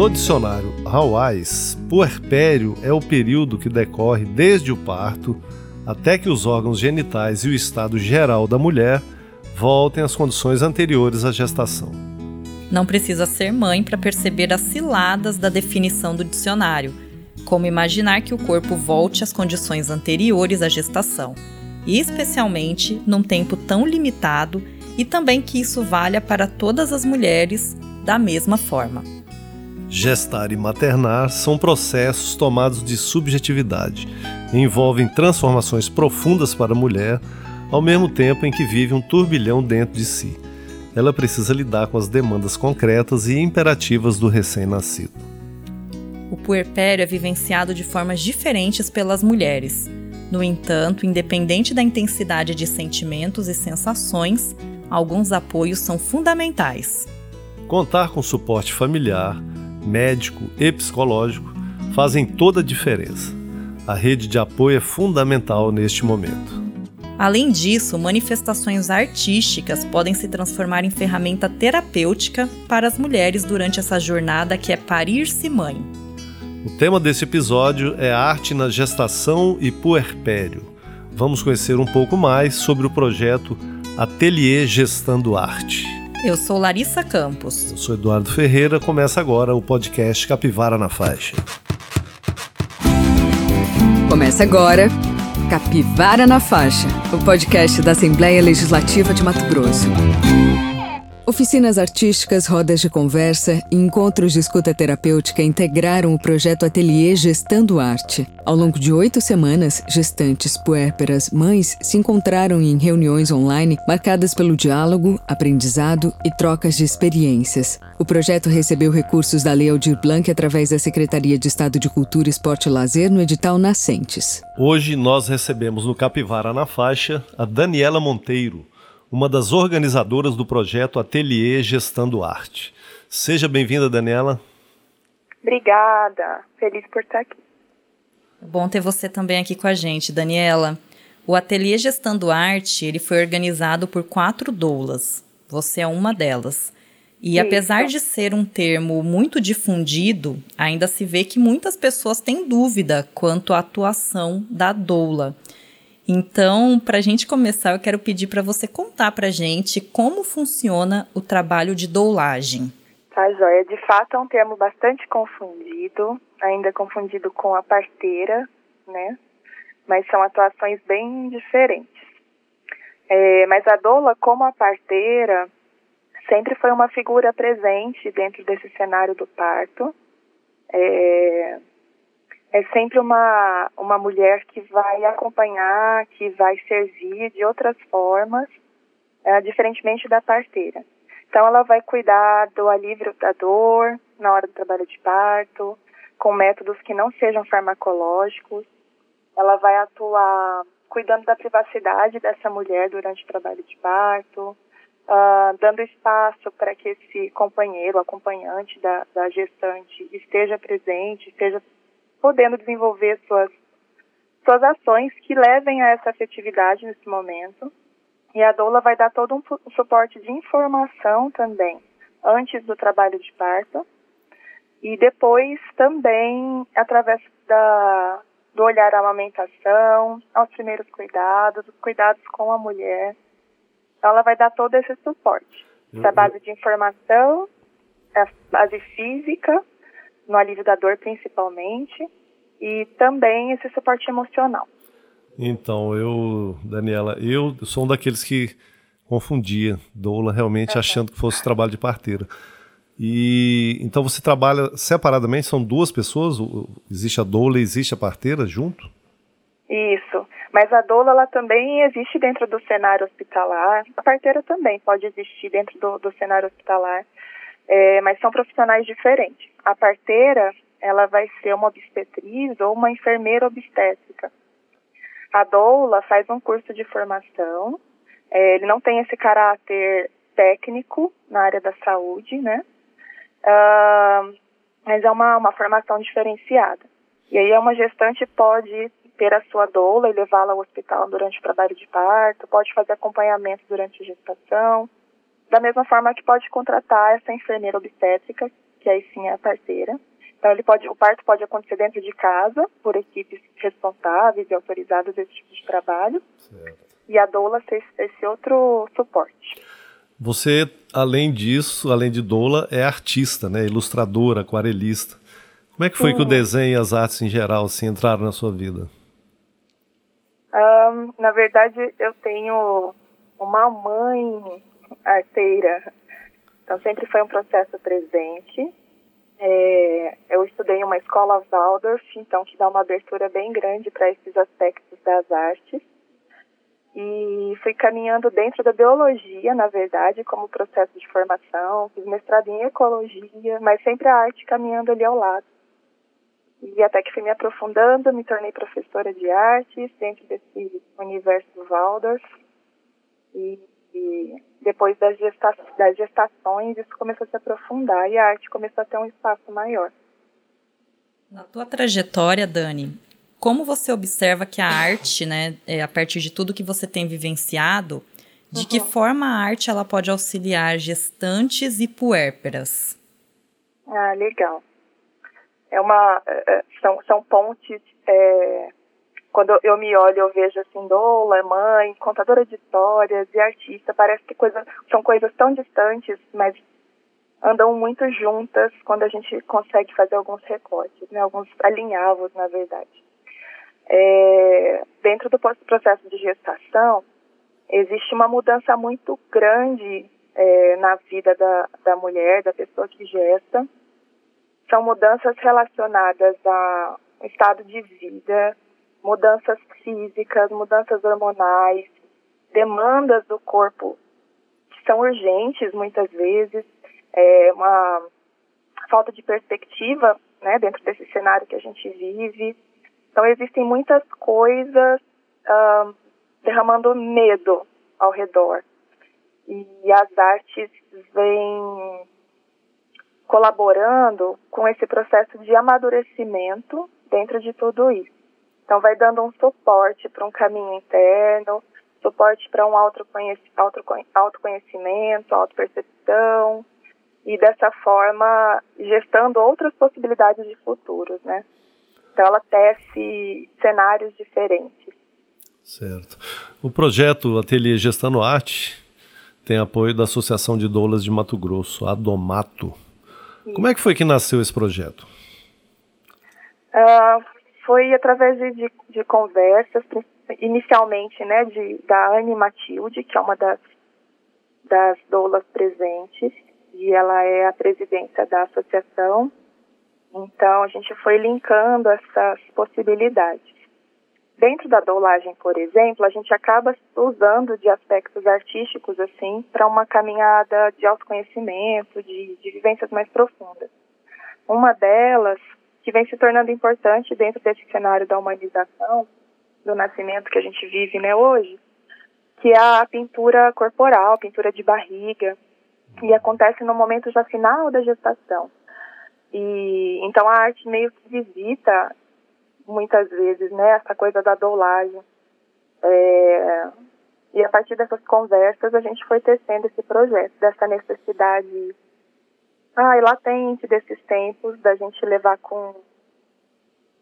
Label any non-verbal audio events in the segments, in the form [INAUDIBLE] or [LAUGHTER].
No dicionário Hawais, puerpério é o período que decorre desde o parto até que os órgãos genitais e o estado geral da mulher voltem às condições anteriores à gestação. Não precisa ser mãe para perceber as ciladas da definição do dicionário, como imaginar que o corpo volte às condições anteriores à gestação, e especialmente num tempo tão limitado, e também que isso valha para todas as mulheres da mesma forma. Gestar e maternar são processos tomados de subjetividade, envolvem transformações profundas para a mulher, ao mesmo tempo em que vive um turbilhão dentro de si. Ela precisa lidar com as demandas concretas e imperativas do recém-nascido. O puerpério é vivenciado de formas diferentes pelas mulheres. No entanto, independente da intensidade de sentimentos e sensações, alguns apoios são fundamentais. Contar com suporte familiar, médico e psicológico fazem toda a diferença. A rede de apoio é fundamental neste momento. Além disso, manifestações artísticas podem se transformar em ferramenta terapêutica para as mulheres durante essa jornada que é parir-se mãe. O tema desse episódio é arte na gestação e puerpério. Vamos conhecer um pouco mais sobre o projeto Ateliê Gestando Arte. Eu sou Larissa Campos. Eu sou Eduardo Ferreira. Começa agora o podcast Capivara na Faixa. Começa agora Capivara na Faixa, o podcast da Assembleia Legislativa de Mato Grosso. Oficinas artísticas, rodas de conversa e encontros de escuta terapêutica integraram o projeto Ateliê Gestando Arte. Ao longo de oito semanas, gestantes, puérperas, mães se encontraram em reuniões online marcadas pelo diálogo, aprendizado e trocas de experiências. O projeto recebeu recursos da Lei Aldir Blanc através da Secretaria de Estado de Cultura, Esporte e Lazer no edital Nascentes. Hoje nós recebemos no Capivara na Faixa a Daniela Monteiro uma das organizadoras do projeto Ateliê Gestando Arte. Seja bem-vinda, Daniela. Obrigada, feliz por estar aqui. Bom ter você também aqui com a gente, Daniela. O Ateliê Gestando Arte ele foi organizado por quatro doulas. Você é uma delas. E Isso. apesar de ser um termo muito difundido, ainda se vê que muitas pessoas têm dúvida quanto à atuação da doula. Então, para a gente começar, eu quero pedir para você contar para a gente como funciona o trabalho de doulagem. Tá, joia. De fato, é um termo bastante confundido, ainda confundido com a parteira, né? Mas são atuações bem diferentes. É, mas a doula, como a parteira, sempre foi uma figura presente dentro desse cenário do parto. É, é sempre uma, uma mulher que vai acompanhar, que vai servir de outras formas, é, diferentemente da parteira. Então, ela vai cuidar do alívio da dor na hora do trabalho de parto, com métodos que não sejam farmacológicos. Ela vai atuar cuidando da privacidade dessa mulher durante o trabalho de parto, uh, dando espaço para que esse companheiro, acompanhante da, da gestante, esteja presente, esteja podendo desenvolver suas, suas ações que levem a essa afetividade nesse momento. E a doula vai dar todo um suporte de informação também, antes do trabalho de parto. E depois também através da, do olhar à amamentação, aos primeiros cuidados, os cuidados com a mulher. Então, ela vai dar todo esse suporte. Da base de informação, a base física no alívio da dor principalmente, e também esse suporte emocional. Então, eu, Daniela, eu sou um daqueles que confundia doula realmente achando que fosse trabalho de parteira. E então você trabalha separadamente, são duas pessoas, existe a doula e existe a parteira junto? Isso. Mas a doula ela também existe dentro do cenário hospitalar. A parteira também pode existir dentro do, do cenário hospitalar é, mas são profissionais diferentes. A parteira, ela vai ser uma obstetriz ou uma enfermeira obstétrica. A doula faz um curso de formação, é, ele não tem esse caráter técnico na área da saúde, né? Uh, mas é uma, uma formação diferenciada. E aí uma gestante pode ter a sua doula e levá-la ao hospital durante o trabalho de parto, pode fazer acompanhamento durante a gestação, da mesma forma que pode contratar essa enfermeira obstétrica que aí sim é a parteira. Então ele pode, o parto pode acontecer dentro de casa, por equipes responsáveis e autorizadas desse tipo de trabalho. Certo. E a doula ser esse outro suporte. Você, além disso, além de doula, é artista, né? Ilustradora, aquarelista. Como é que foi que o desenho e as artes em geral se assim, entraram na sua vida? Um, na verdade, eu tenho uma mãe arteira, então sempre foi um processo presente. É, eu estudei em uma escola Waldorf, então que dá uma abertura bem grande para esses aspectos das artes. E fui caminhando dentro da biologia, na verdade, como processo de formação. Fiz mestrado em ecologia, mas sempre a arte caminhando ali ao lado. E até que fui me aprofundando, me tornei professora de artes dentro desse universo do Waldorf. E, e depois das, gesta das gestações, isso começou a se aprofundar e a arte começou a ter um espaço maior. Na tua trajetória, Dani, como você observa que a arte, né, é, a partir de tudo que você tem vivenciado, de uhum. que forma a arte ela pode auxiliar gestantes e puérperas? Ah, legal é uma é, é, são, são pontes é, quando eu me olho eu vejo assim doula mãe contadora de histórias e artista parece que coisa, são coisas tão distantes mas andam muito juntas quando a gente consegue fazer alguns recortes né alguns alinhavos na verdade. É, dentro do processo de gestação existe uma mudança muito grande é, na vida da, da mulher da pessoa que gesta. São mudanças relacionadas a estado de vida, mudanças físicas, mudanças hormonais, demandas do corpo que são urgentes muitas vezes, é uma falta de perspectiva né, dentro desse cenário que a gente vive. Então existem muitas coisas uh, derramando medo ao redor. E as artes vêm colaborando com esse processo de amadurecimento dentro de tudo isso. Então, vai dando um suporte para um caminho interno, suporte para um autoconhecimento, autopercepção, e dessa forma gestando outras possibilidades de futuros, né? Então, ela tece cenários diferentes. Certo. O projeto Ateliê Gestando Arte tem apoio da Associação de Doulas de Mato Grosso, a Domato. Como é que foi que nasceu esse projeto? Uh, foi através de, de, conversas, inicialmente, né, de, da Anne Matilde, que é uma das, das doulas presentes, e ela é a presidência da associação. Então, a gente foi linkando essas possibilidades. Dentro da doulagem, por exemplo, a gente acaba usando de aspectos artísticos, assim, para uma caminhada de autoconhecimento, de, de vivências mais profundas. Uma delas, que vem se tornando importante dentro desse cenário da humanização, do nascimento que a gente vive né, hoje, que é a pintura corporal, pintura de barriga, e acontece no momento já final da gestação. E então a arte meio que visita muitas vezes, né, essa coisa da doulagem. É, e a partir dessas conversas a gente foi tecendo esse projeto, dessa necessidade ai, latente desses tempos, da gente levar com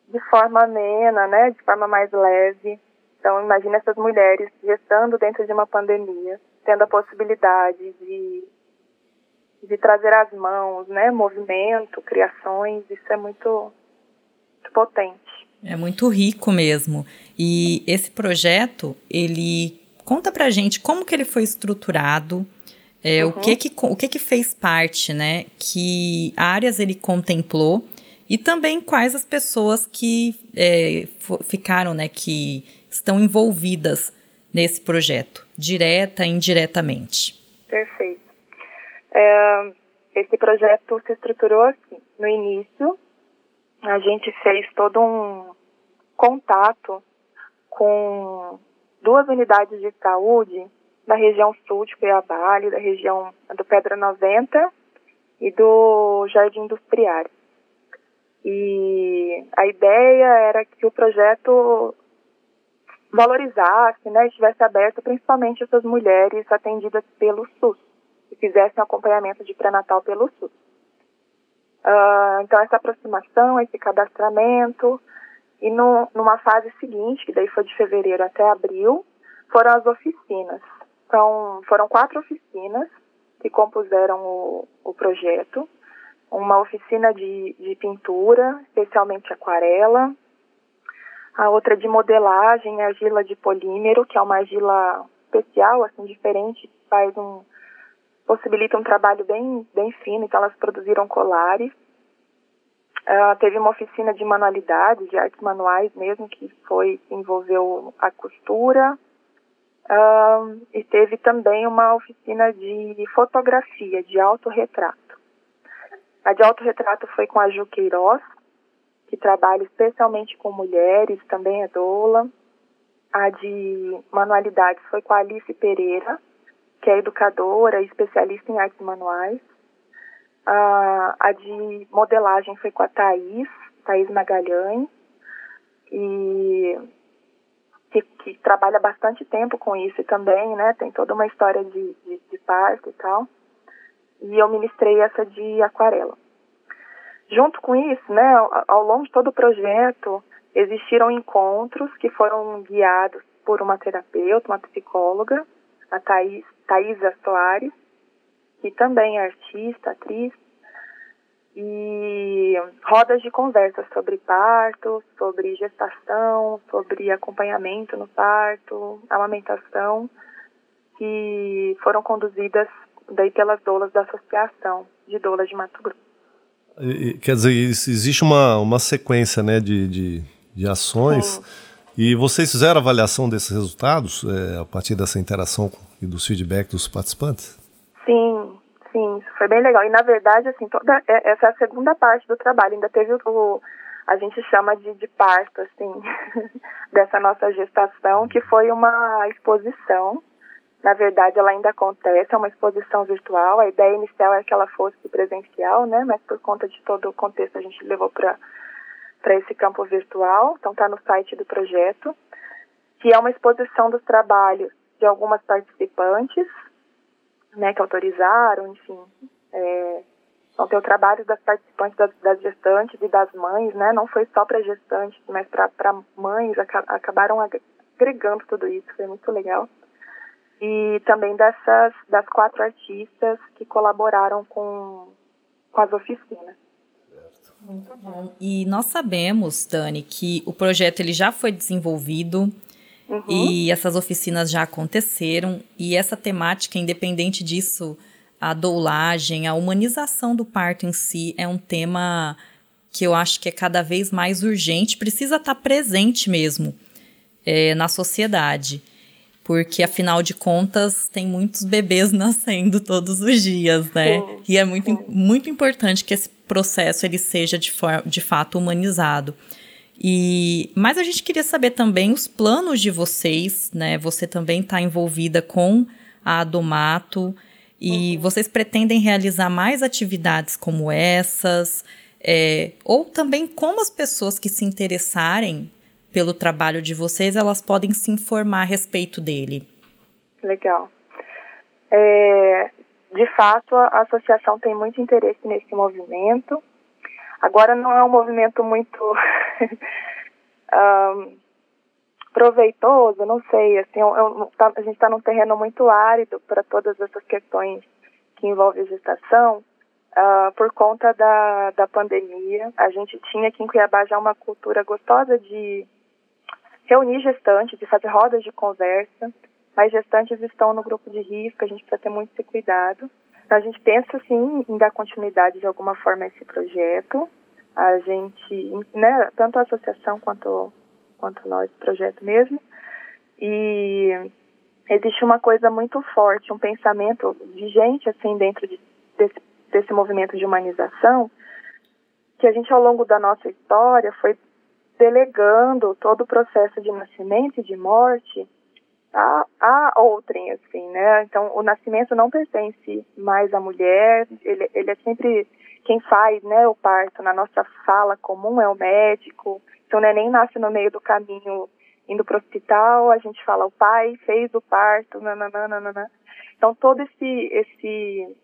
de forma amena, né, de forma mais leve. Então imagine essas mulheres gestando dentro de uma pandemia, tendo a possibilidade de de trazer as mãos, né, movimento, criações, isso é muito, muito potente. É muito rico mesmo. E esse projeto, ele conta pra gente como que ele foi estruturado, é, uhum. o, que que, o que que fez parte, né? Que áreas ele contemplou e também quais as pessoas que é, ficaram, né? Que estão envolvidas nesse projeto, direta e indiretamente. Perfeito. É, esse projeto se estruturou assim. No início, a gente fez todo um contato com duas unidades de saúde da região sul de Cuiabá, da região do Pedra 90 e do Jardim Industriário. E a ideia era que o projeto valorizasse, né, estivesse aberto principalmente essas mulheres atendidas pelo SUS, que fizessem acompanhamento de pré-natal pelo SUS. Uh, então, essa aproximação, esse cadastramento, e no, numa fase seguinte, que daí foi de fevereiro até abril, foram as oficinas. Então, foram quatro oficinas que compuseram o, o projeto. Uma oficina de, de pintura, especialmente aquarela, a outra de modelagem, argila de polímero, que é uma argila especial, assim, diferente, faz um, possibilita um trabalho bem, bem fino, então elas produziram colares. Uh, teve uma oficina de manualidades, de artes manuais mesmo, que foi envolveu a costura. Uh, e teve também uma oficina de fotografia, de autorretrato. A de autorretrato foi com a Ju Queiroz, que trabalha especialmente com mulheres, também é doula. A de manualidades foi com a Alice Pereira, que é educadora e especialista em artes manuais. A, a de modelagem foi com a Thaís, Thaís Magalhães, e que, que, trabalha bastante tempo com isso também, né? Tem toda uma história de, de, de parto e tal. E eu ministrei essa de aquarela. Junto com isso, né, ao, ao longo de todo o projeto, existiram encontros que foram guiados por uma terapeuta, uma psicóloga, a Thaisa Soares, que também é artista, atriz, e rodas de conversa sobre parto, sobre gestação, sobre acompanhamento no parto, amamentação, que foram conduzidas daí pelas doulas da Associação de Doulas de Mato Grosso. Quer dizer, existe uma, uma sequência né, de, de, de ações Sim. e vocês fizeram avaliação desses resultados é, a partir dessa interação e dos feedbacks dos participantes? Sim, sim, isso foi bem legal. E na verdade, assim, toda é, essa é a segunda parte do trabalho. Ainda teve o, a gente chama de, de parto, assim, [LAUGHS] dessa nossa gestação, que foi uma exposição. Na verdade, ela ainda acontece, é uma exposição virtual. A ideia inicial é que ela fosse presencial, né? Mas por conta de todo o contexto, a gente levou para para esse campo virtual. Então, está no site do projeto, que é uma exposição dos trabalhos de algumas participantes né, que autorizaram, enfim. É, então, tem o trabalho das participantes, das, das, gestantes e das mães, né? Não foi só para gestantes, mas para mães, acabaram agregando tudo isso, foi muito legal. E também dessas, das quatro artistas que colaboraram com, com as oficinas. Muito bom. E nós sabemos, Dani, que o projeto ele já foi desenvolvido, Uhum. E essas oficinas já aconteceram. E essa temática, independente disso, a doulagem, a humanização do parto em si é um tema que eu acho que é cada vez mais urgente, precisa estar presente mesmo é, na sociedade. Porque, afinal de contas, tem muitos bebês [LAUGHS] nascendo todos os dias, né? Sim, e é muito, muito importante que esse processo ele seja de, de fato humanizado. E mas a gente queria saber também os planos de vocês, né? Você também está envolvida com a Adomato e uhum. vocês pretendem realizar mais atividades como essas, é, ou também como as pessoas que se interessarem pelo trabalho de vocês, elas podem se informar a respeito dele. Legal. É, de fato, a associação tem muito interesse nesse movimento. Agora não é um movimento muito [LAUGHS] um, proveitoso, não sei, assim, eu, eu, tá, a gente está num terreno muito árido para todas essas questões que envolvem gestação, uh, por conta da, da pandemia. A gente tinha aqui em Cuiabá já uma cultura gostosa de reunir gestantes, de fazer rodas de conversa, mas gestantes estão no grupo de risco, a gente precisa ter muito esse cuidado. Então, a gente pensa, sim, em dar continuidade de alguma forma a esse projeto. A gente, né, tanto a associação quanto, quanto nós, projeto mesmo. E existe uma coisa muito forte, um pensamento vigente, assim, dentro de, desse, desse movimento de humanização, que a gente, ao longo da nossa história, foi delegando todo o processo de nascimento e de morte a, a outrem, assim, né? Então, o nascimento não pertence mais à mulher, ele, ele é sempre quem faz, né, o parto na nossa sala comum é o médico. Então, o neném nasce no meio do caminho indo para o hospital, a gente fala, o pai fez o parto, nananana. Então, todo esse, esse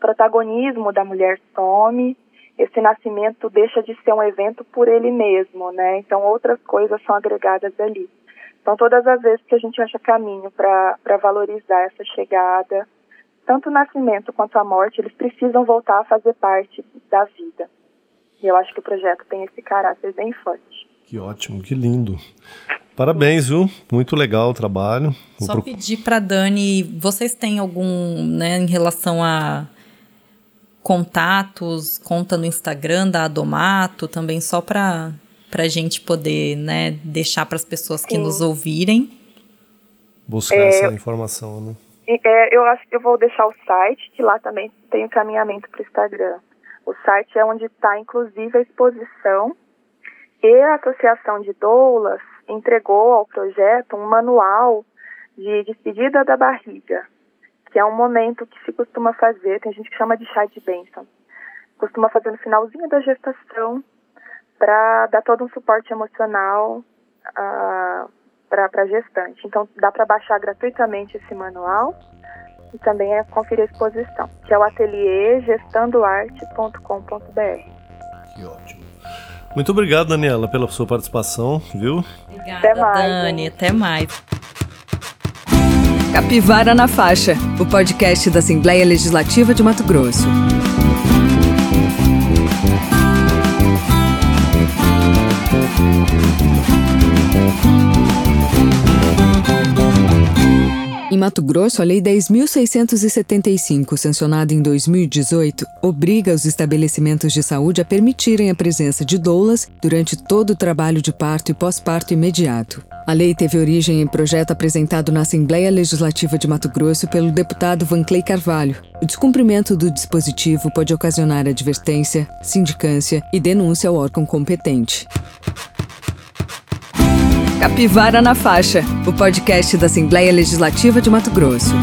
protagonismo da mulher some esse nascimento deixa de ser um evento por ele mesmo, né? Então outras coisas são agregadas ali. Então todas as vezes que a gente acha caminho para valorizar essa chegada, tanto o nascimento quanto a morte, eles precisam voltar a fazer parte da vida. E eu acho que o projeto tem esse caráter bem forte. Que ótimo, que lindo. Parabéns, viu? Muito legal o trabalho. Vou Só pro... pedir para Dani, vocês têm algum, né, em relação a contatos, conta no Instagram da Adomato, também só para a gente poder, né, deixar para as pessoas que Sim. nos ouvirem. Buscar é, essa informação, né? É, eu acho que eu vou deixar o site, que lá também tem encaminhamento para o Instagram. O site é onde está, inclusive, a exposição e a Associação de Doulas entregou ao projeto um manual de despedida da barriga, que é um momento que se costuma fazer, tem gente que chama de chá de bênção, costuma fazer no finalzinho da gestação para dar todo um suporte emocional uh, para a gestante. Então, dá para baixar gratuitamente esse manual e também é conferir a exposição, que é o ateliê gestandoarte.com.br. Que ótimo. Muito obrigado, Daniela, pela sua participação, viu? Obrigada, até mais, Dani. Gente. Até mais. Capivara na Faixa, o podcast da Assembleia Legislativa de Mato Grosso. Mato Grosso, a Lei 10.675, sancionada em 2018, obriga os estabelecimentos de saúde a permitirem a presença de doulas durante todo o trabalho de parto e pós-parto imediato. A lei teve origem em projeto apresentado na Assembleia Legislativa de Mato Grosso pelo deputado Vanclay Carvalho. O descumprimento do dispositivo pode ocasionar advertência, sindicância e denúncia ao órgão competente. Capivara na Faixa, o podcast da Assembleia Legislativa de Mato Grosso.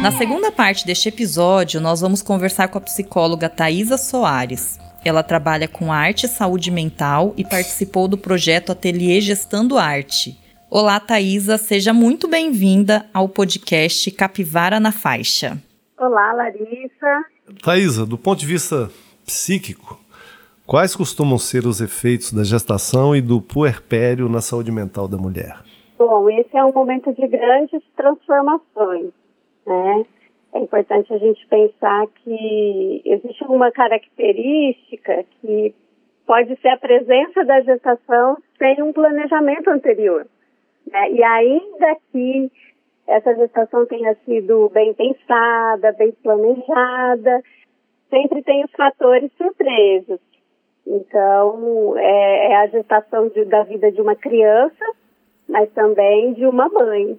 Na segunda parte deste episódio, nós vamos conversar com a psicóloga Thaisa Soares. Ela trabalha com arte e saúde mental e participou do projeto Ateliê Gestando Arte, Olá, Thaisa, seja muito bem-vinda ao podcast Capivara na Faixa. Olá, Larissa. Thaisa, do ponto de vista psíquico, quais costumam ser os efeitos da gestação e do puerpério na saúde mental da mulher? Bom, esse é um momento de grandes transformações, né? É importante a gente pensar que existe uma característica que pode ser a presença da gestação sem um planejamento anterior. Né? E ainda que essa gestação tenha sido bem pensada, bem planejada, sempre tem os fatores surpresos. Então, é, é a gestação de, da vida de uma criança, mas também de uma mãe,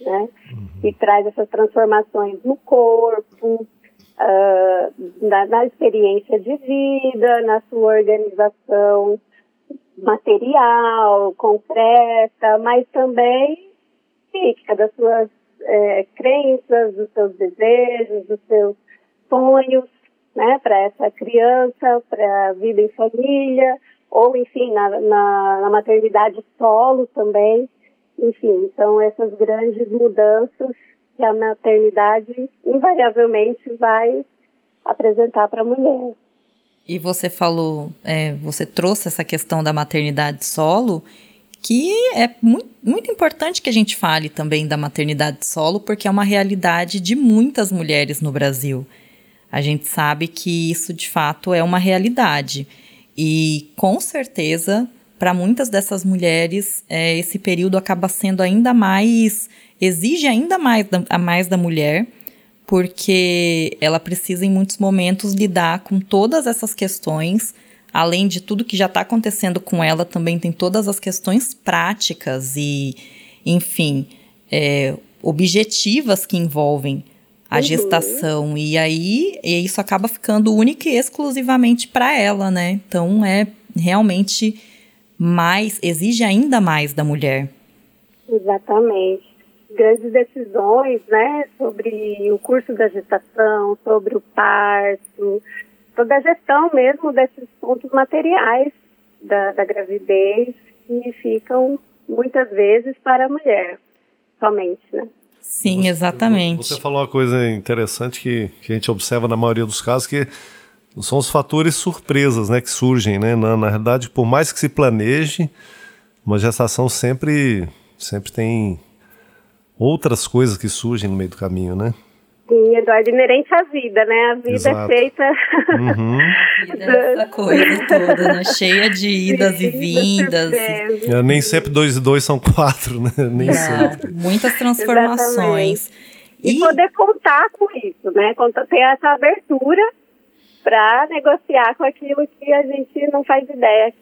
né? Uhum. Que traz essas transformações no corpo, uh, na, na experiência de vida, na sua organização material, concreta, mas também psíquica, das suas é, crenças, dos seus desejos, dos seus sonhos, né, para essa criança, para a vida em família, ou enfim, na, na, na maternidade solo também. Enfim, são essas grandes mudanças que a maternidade invariavelmente vai apresentar para a mulher. E você falou, é, você trouxe essa questão da maternidade solo, que é muito, muito importante que a gente fale também da maternidade solo, porque é uma realidade de muitas mulheres no Brasil. A gente sabe que isso de fato é uma realidade. E com certeza, para muitas dessas mulheres, é, esse período acaba sendo ainda mais. exige ainda mais da, a mais da mulher porque ela precisa em muitos momentos lidar com todas essas questões. Além de tudo que já está acontecendo com ela, também tem todas as questões práticas e, enfim, é, objetivas que envolvem a uhum. gestação. E aí e isso acaba ficando única e exclusivamente para ela, né? Então é realmente mais, exige ainda mais da mulher. Exatamente grandes decisões, né, sobre o curso da gestação, sobre o parto, toda a gestão mesmo desses pontos materiais da, da gravidez que ficam muitas vezes para a mulher somente, né? Sim, exatamente. Você falou uma coisa interessante que, que a gente observa na maioria dos casos, que são os fatores surpresas né, que surgem. Né? Na, na realidade, por mais que se planeje, uma gestação sempre, sempre tem outras coisas que surgem no meio do caminho, né? Sim, Eduardo, inerente à vida, né? A vida é Exato. é feita. Uhum. [LAUGHS] essa coisa toda, né? Cheia de idas e vindas. É, nem sempre dois e dois são quatro, né? [LAUGHS] Nem sempre. Muitas transformações. E, e, poder contar com isso, né? Ter essa abertura para negociar com aquilo que a gente não faz ideia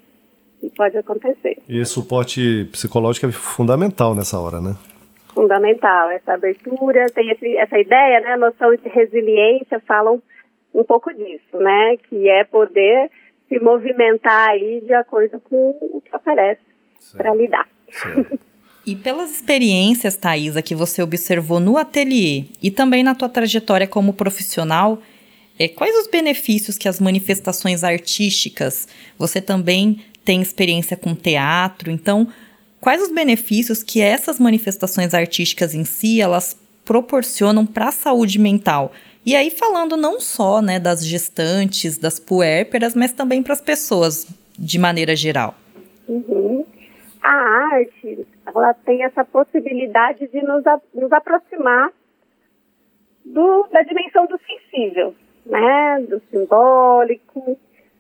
que pode acontecer. E suporte psicológico é fundamental nessa hora, né? Fundamental, essa abertura, tem esse, essa ideia, né, a noção de resiliência, falam um pouco disso, né, que é poder se movimentar aí de acordo com o que aparece para lidar. [LAUGHS] E pelas experiências, Thaisa, que você observou no ateliê e também na tua trajetória como profissional, é, quais os benefícios que as manifestações artísticas, você também tem experiência com teatro, então quais os benefícios que essas manifestações artísticas em si elas proporcionam para a saúde mental. E aí falando não só né, das gestantes, das puérperas, mas também para as pessoas de maneira geral. Uhum. A arte, ela tem essa possibilidade de nos, nos aproximar do, da dimensão do sensível, né, do simbólico,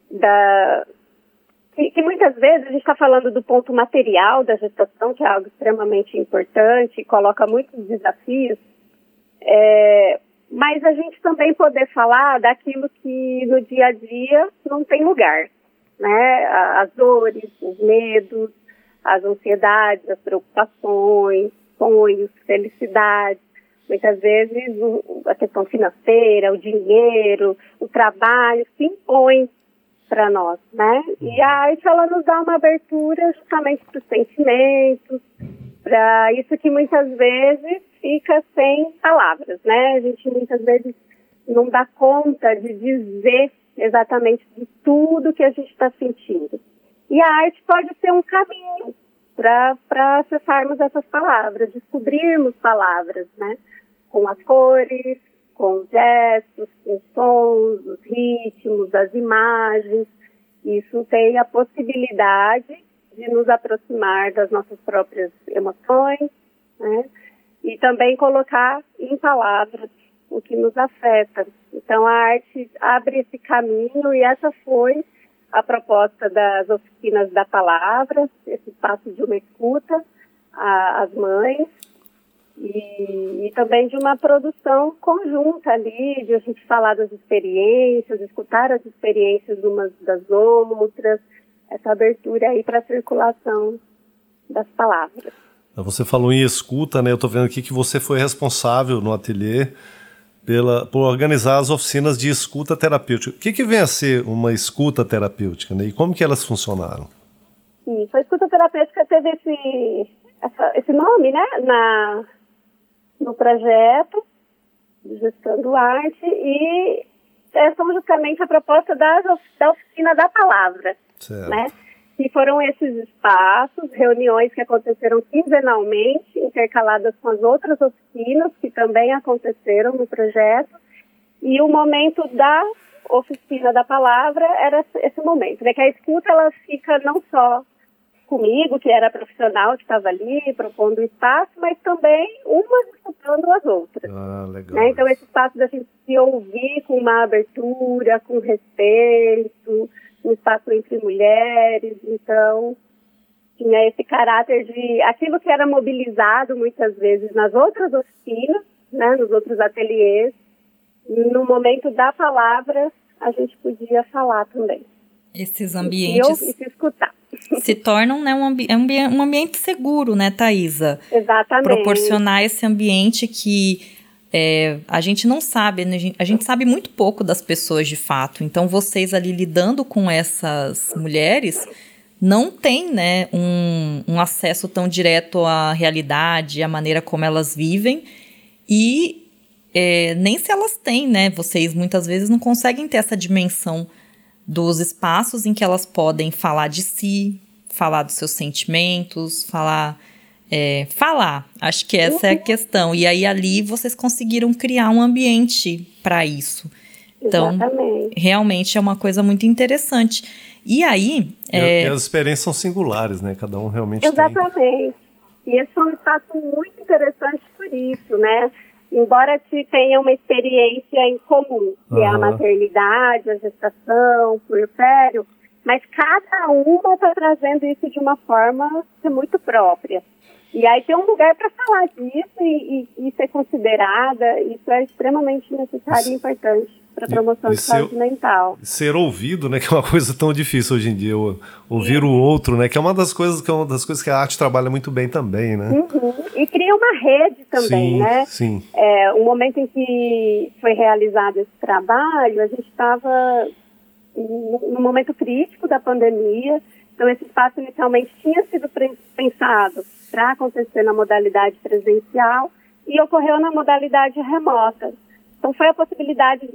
da, que, que muitas vezes a gente está falando do ponto material da gestação, que é algo extremamente importante, coloca muitos desafios, é, mas a gente também poder falar daquilo que no dia a dia não tem lugar, né? As dores, os medos, as ansiedades, as preocupações, sonhos, felicidades. Muitas vezes a questão financeira, o dinheiro, o trabalho se impõe para nós, né? E a arte ela nos dá uma abertura justamente para os sentimentos, para isso que muitas vezes fica sem palavras, né? A gente muitas vezes não dá conta de dizer exatamente de tudo que a gente está sentindo. E a arte pode ser um caminho para acessarmos essas palavras, descobrirmos palavras, né? Com as cores, com gestos, com sons, os ritmos, as imagens. Isso tem a possibilidade de nos aproximar das nossas próprias emoções, né? E também colocar em palavras o que nos afeta. Então a arte abre esse caminho e essa foi a proposta das oficinas da palavra, esse espaço de uma escuta às mães, e, e, também de uma produção conjunta ali, de a gente falar das experiências, escutar as experiências umas das outras, essa abertura aí para a circulação das palavras. Você falou em escuta, né? Eu estou vendo aqui que você foi responsável no ateliê pela, por organizar as oficinas de escuta terapêutica. O que, que vem a ser uma escuta terapêutica, né? E como que elas funcionaram? Isso, a escuta terapêutica teve esse, essa, esse nome, né? Na, no projeto de gestão do arte e são justamente a proposta da, da oficina da palavra, certo. né? E foram esses espaços, reuniões que aconteceram quinzenalmente, intercaladas com as outras oficinas que também aconteceram no projeto. E o momento da oficina da palavra era esse momento, né? Que a escuta ela fica não só comigo, que era profissional que estava ali propondo o espaço, mas também umas escutando as outras. Ah, legal. Né? Então, esse espaço da gente se ouvir com uma abertura, com respeito, um espaço entre mulheres, então tinha esse caráter de aquilo que era mobilizado muitas vezes nas outras oficinas, né, nos outros ateliês, no momento da palavra a gente podia falar também. Esses ambientes. E, e se escutar [LAUGHS] se tornam né, um, ambi é um ambiente seguro, né, Thaisa? Exatamente. Proporcionar esse ambiente que é, a gente não sabe, né, a gente sabe muito pouco das pessoas de fato. Então, vocês ali lidando com essas mulheres não têm né, um, um acesso tão direto à realidade, à maneira como elas vivem. E é, nem se elas têm, né? Vocês muitas vezes não conseguem ter essa dimensão dos espaços em que elas podem falar de si, falar dos seus sentimentos, falar. É, falar, acho que essa é a uhum. questão. E aí ali vocês conseguiram criar um ambiente para isso. Então, Exatamente. realmente é uma coisa muito interessante. E aí. É... E as experiências são singulares, né? Cada um realmente Exatamente. tem. E esse foi um espaço muito interessante por isso, né? Embora se tenha uma experiência em comum, que uhum. é a maternidade, a gestação, o puerpério, mas cada uma está trazendo isso de uma forma muito própria. E aí tem um lugar para falar disso e, e, e, ser considerada, isso é extremamente necessário e importante para promoção e, de saúde ser, mental. Ser ouvido, né, [LAUGHS] que é uma coisa tão difícil hoje em dia, ouvir Sim. o outro, né, que é uma das coisas que é uma das coisas que a arte trabalha muito bem também, né? Uhum. E cria uma rede também, sim, né? Sim. É, o momento em que foi realizado esse trabalho, a gente estava no momento crítico da pandemia, então esse espaço inicialmente tinha sido pensado para acontecer na modalidade presencial e ocorreu na modalidade remota. Então foi a possibilidade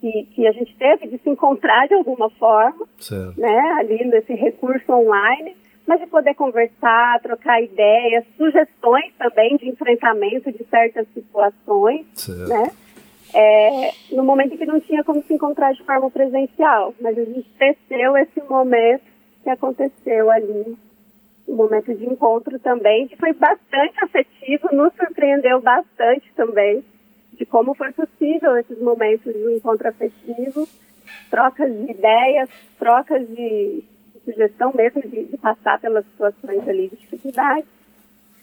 que, que a gente teve de se encontrar de alguma forma, certo. né, ali nesse recurso online, mas de poder conversar, trocar ideias, sugestões também de enfrentamento de certas situações, certo. né? É, no momento em que não tinha como se encontrar de forma presencial, mas a gente teceu esse momento que aconteceu ali, um momento de encontro também, que foi bastante afetivo, nos surpreendeu bastante também, de como foi possível esses momentos de encontro afetivo, trocas de ideias, trocas de, de sugestão mesmo de, de, passar pelas situações ali de dificuldade,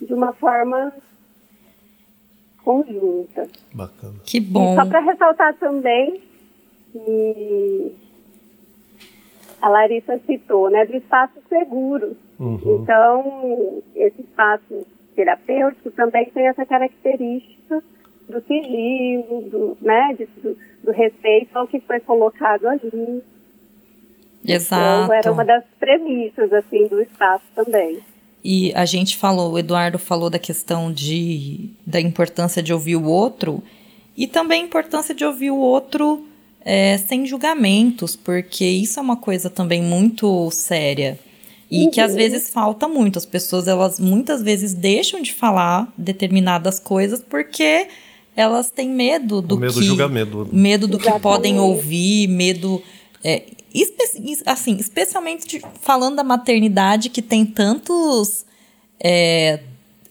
de uma forma conjunta. Bacana. Que bom. E só para ressaltar também que a Larissa citou, né, do espaço seguro. Uhum. Então, esse espaço terapêutico também tem essa característica do sigilo, do, né, do, do, respeito ao que foi colocado ali. Exato. Então, era uma das premissas, assim, do espaço também. E a gente falou, o Eduardo falou da questão de, da importância de ouvir o outro e também a importância de ouvir o outro é, sem julgamentos, porque isso é uma coisa também muito séria e uhum. que às uhum. vezes falta muito. As pessoas, elas muitas vezes deixam de falar determinadas coisas porque elas têm medo do medo que julgamento. medo do Exatamente. que podem ouvir, medo é, espe assim, especialmente de, falando da maternidade que tem tantos é,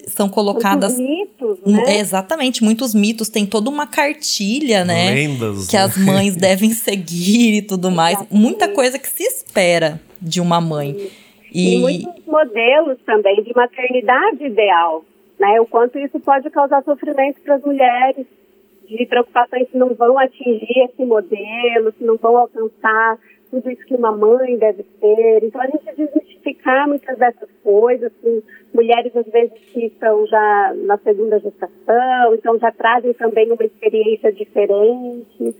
são colocadas muitos mitos, né? exatamente muitos mitos tem toda uma cartilha né Lendas, que né? as [LAUGHS] mães devem seguir e tudo mais muita coisa que se espera de uma mãe e, e muitos modelos também de maternidade ideal né? O quanto isso pode causar sofrimento para as mulheres, de preocupações que não vão atingir esse modelo, que não vão alcançar tudo isso que uma mãe deve ser. Então a gente desmistificar muitas dessas coisas, com mulheres às vezes que estão já na segunda gestação, então já trazem também uma experiência diferente.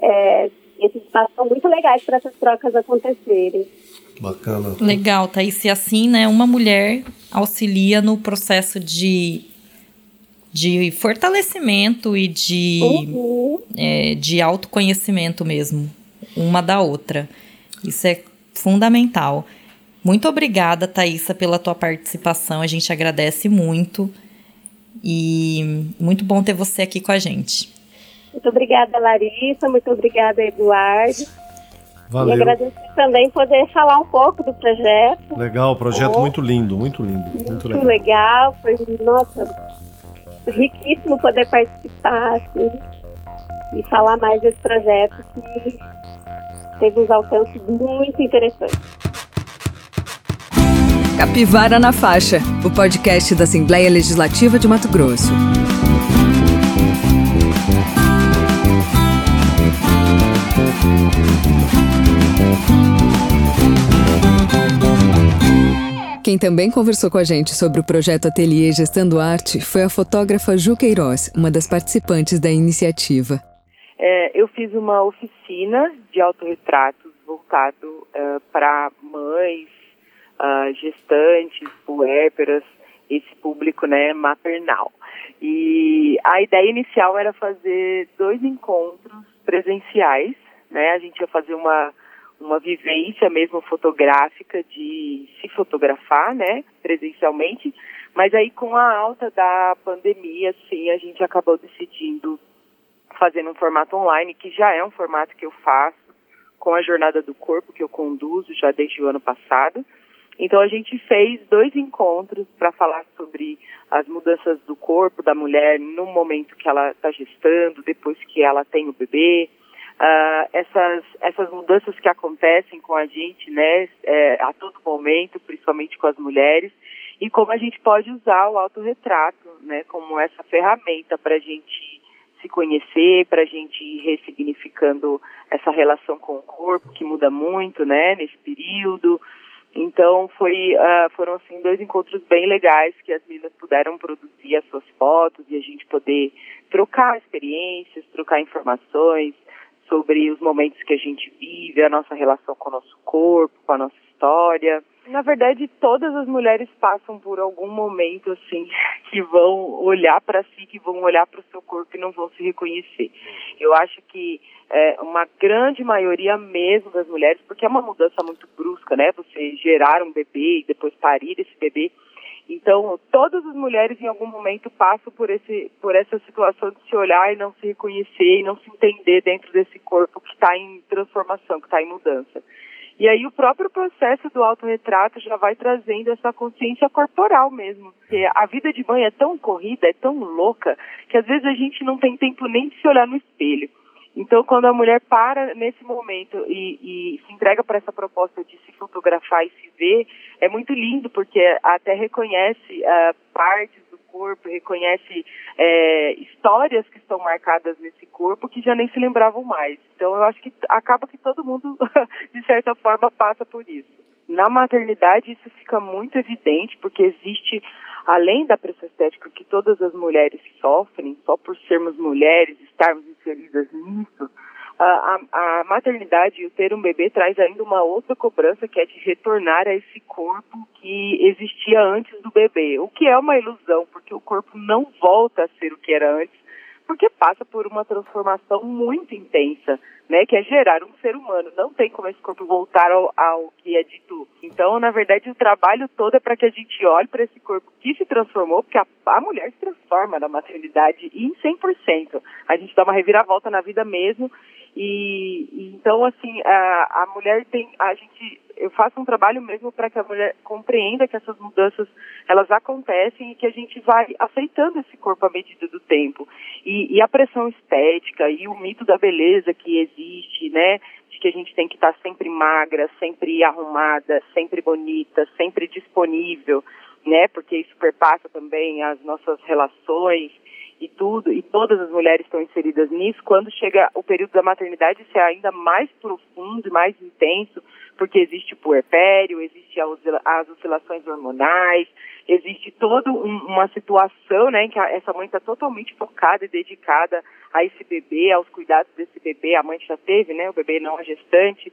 É, esses espaços são muito legais para essas trocas acontecerem. Bacana. Legal, Thaís. E assim, né, uma mulher auxilia no processo de, de fortalecimento e de, uhum. é, de autoconhecimento mesmo, uma da outra. Isso é fundamental. Muito obrigada, Thaisa, pela tua participação. A gente agradece muito. E muito bom ter você aqui com a gente. Muito obrigada, Larissa. Muito obrigada, Eduardo. Valeu. E agradecer também poder falar um pouco do projeto. Legal, projeto muito lindo, muito lindo. Muito, muito legal. legal. Foi, nossa, riquíssimo poder participar assim, e falar mais desse projeto que teve uns alcances muito interessantes. Capivara na Faixa, o podcast da Assembleia Legislativa de Mato Grosso. Quem também conversou com a gente sobre o projeto Ateliê Gestando Arte foi a fotógrafa Ju Queiroz, uma das participantes da iniciativa. É, eu fiz uma oficina de autorretratos voltado uh, para mães, uh, gestantes, puérperas, esse público né, maternal. E a ideia inicial era fazer dois encontros presenciais, né? A gente ia fazer uma uma vivência mesmo fotográfica de se fotografar, né, presencialmente, mas aí com a alta da pandemia, sim, a gente acabou decidindo fazer um formato online, que já é um formato que eu faço com a Jornada do Corpo, que eu conduzo já desde o ano passado. Então a gente fez dois encontros para falar sobre as mudanças do corpo da mulher no momento que ela está gestando, depois que ela tem o bebê, uh, essas, essas mudanças que acontecem com a gente, né, é, a todo momento, principalmente com as mulheres, e como a gente pode usar o autorretrato, né, como essa ferramenta para a gente se conhecer, para a gente ir ressignificando essa relação com o corpo que muda muito, né, nesse período. Então foi, uh, foram assim dois encontros bem legais que as meninas puderam produzir as suas fotos e a gente poder trocar experiências, trocar informações, sobre os momentos que a gente vive, a nossa relação com o nosso corpo, com a nossa história. Na verdade, todas as mulheres passam por algum momento assim [LAUGHS] que vão olhar para si, que vão olhar para o seu corpo e não vão se reconhecer. Eu acho que é, uma grande maioria mesmo das mulheres, porque é uma mudança muito brusca, né? Você gerar um bebê e depois parir esse bebê então, todas as mulheres em algum momento passam por, esse, por essa situação de se olhar e não se reconhecer e não se entender dentro desse corpo que está em transformação, que está em mudança. E aí o próprio processo do autorretrato já vai trazendo essa consciência corporal mesmo. Porque a vida de mãe é tão corrida, é tão louca, que às vezes a gente não tem tempo nem de se olhar no espelho. Então, quando a mulher para nesse momento e, e se entrega para essa proposta de se fotografar e se ver, é muito lindo, porque até reconhece uh, partes do corpo, reconhece é, histórias que estão marcadas nesse corpo que já nem se lembravam mais. Então, eu acho que acaba que todo mundo, [LAUGHS] de certa forma, passa por isso. Na maternidade, isso fica muito evidente, porque existe além da pressão estética que todas as mulheres sofrem, só por sermos mulheres, estarmos inseridas nisso, a, a, maternidade e o ter um bebê traz ainda uma outra cobrança que é de retornar a esse corpo que existia antes do bebê, o que é uma ilusão, porque o corpo não volta a ser o que era antes, porque passa por uma transformação muito intensa né, que é gerar um ser humano. Não tem como esse corpo voltar ao, ao que é dito. Então, na verdade, o trabalho todo é para que a gente olhe para esse corpo que se transformou, porque a, a mulher se transforma na maternidade em 100%. A gente dá uma reviravolta na vida mesmo e, e, então assim a, a mulher tem a gente eu faço um trabalho mesmo para que a mulher compreenda que essas mudanças elas acontecem e que a gente vai aceitando esse corpo à medida do tempo. E, e a pressão estética e o mito da beleza que existe né? De que a gente tem que estar sempre magra sempre arrumada sempre bonita sempre disponível né? Porque isso perpassa também as nossas relações e tudo, e todas as mulheres estão inseridas nisso, quando chega o período da maternidade, isso é ainda mais profundo e mais intenso, porque existe o puerpério, existe as oscilações hormonais, existe toda um, uma situação, né, em que essa mãe está totalmente focada e dedicada a esse bebê, aos cuidados desse bebê, a mãe já teve, né, o bebê não a gestante,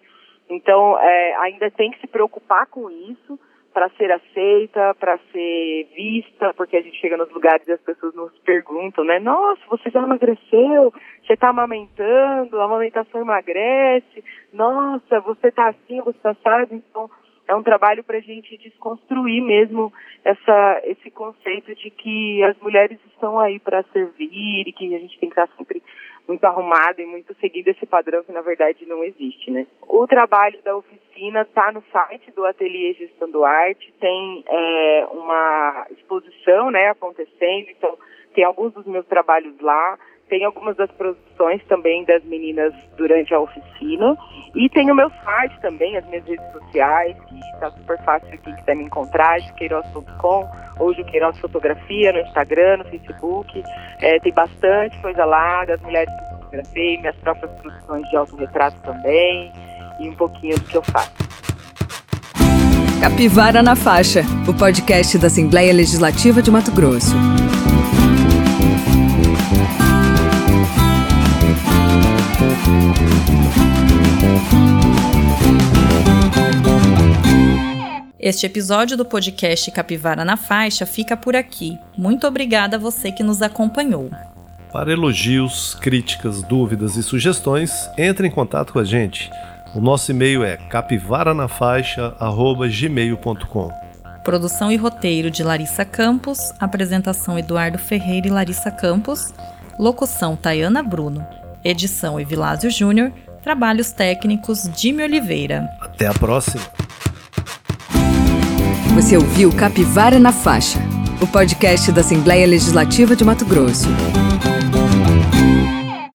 então é, ainda tem que se preocupar com isso, para ser aceita, para ser vista, porque a gente chega nos lugares e as pessoas nos perguntam, né? Nossa, você já emagreceu? Você está amamentando? A amamentação emagrece? Nossa, você está assim, você está assado? Então, é um trabalho para a gente desconstruir mesmo essa, esse conceito de que as mulheres estão aí para servir e que a gente tem que estar sempre muito arrumado e muito seguindo esse padrão que na verdade não existe, né? O trabalho da oficina está no site do Ateliê Gestando Arte, tem é, uma exposição, né, acontecendo, então tem alguns dos meus trabalhos lá, tem algumas das produções também das meninas durante a oficina. E tem o meu site também, as minhas redes sociais, que está super fácil quem quiser me encontrar, juqueiroz.com ou Juqueiroz Fotografia no Instagram, no Facebook. É, tem bastante coisa lá, das mulheres que fotografei, minhas próprias produções de autorretrato também, e um pouquinho do que eu faço. Capivara na Faixa, o podcast da Assembleia Legislativa de Mato Grosso. Este episódio do podcast Capivara na Faixa fica por aqui. Muito obrigada a você que nos acompanhou. Para elogios, críticas, dúvidas e sugestões, entre em contato com a gente. O nosso e-mail é capivaranafaixa.gmail.com. Produção e roteiro de Larissa Campos, apresentação Eduardo Ferreira e Larissa Campos, locução Tayana Bruno, edição Evilásio Júnior, trabalhos técnicos Jimmy Oliveira. Até a próxima! Você ouviu Capivara na Faixa, o podcast da Assembleia Legislativa de Mato Grosso.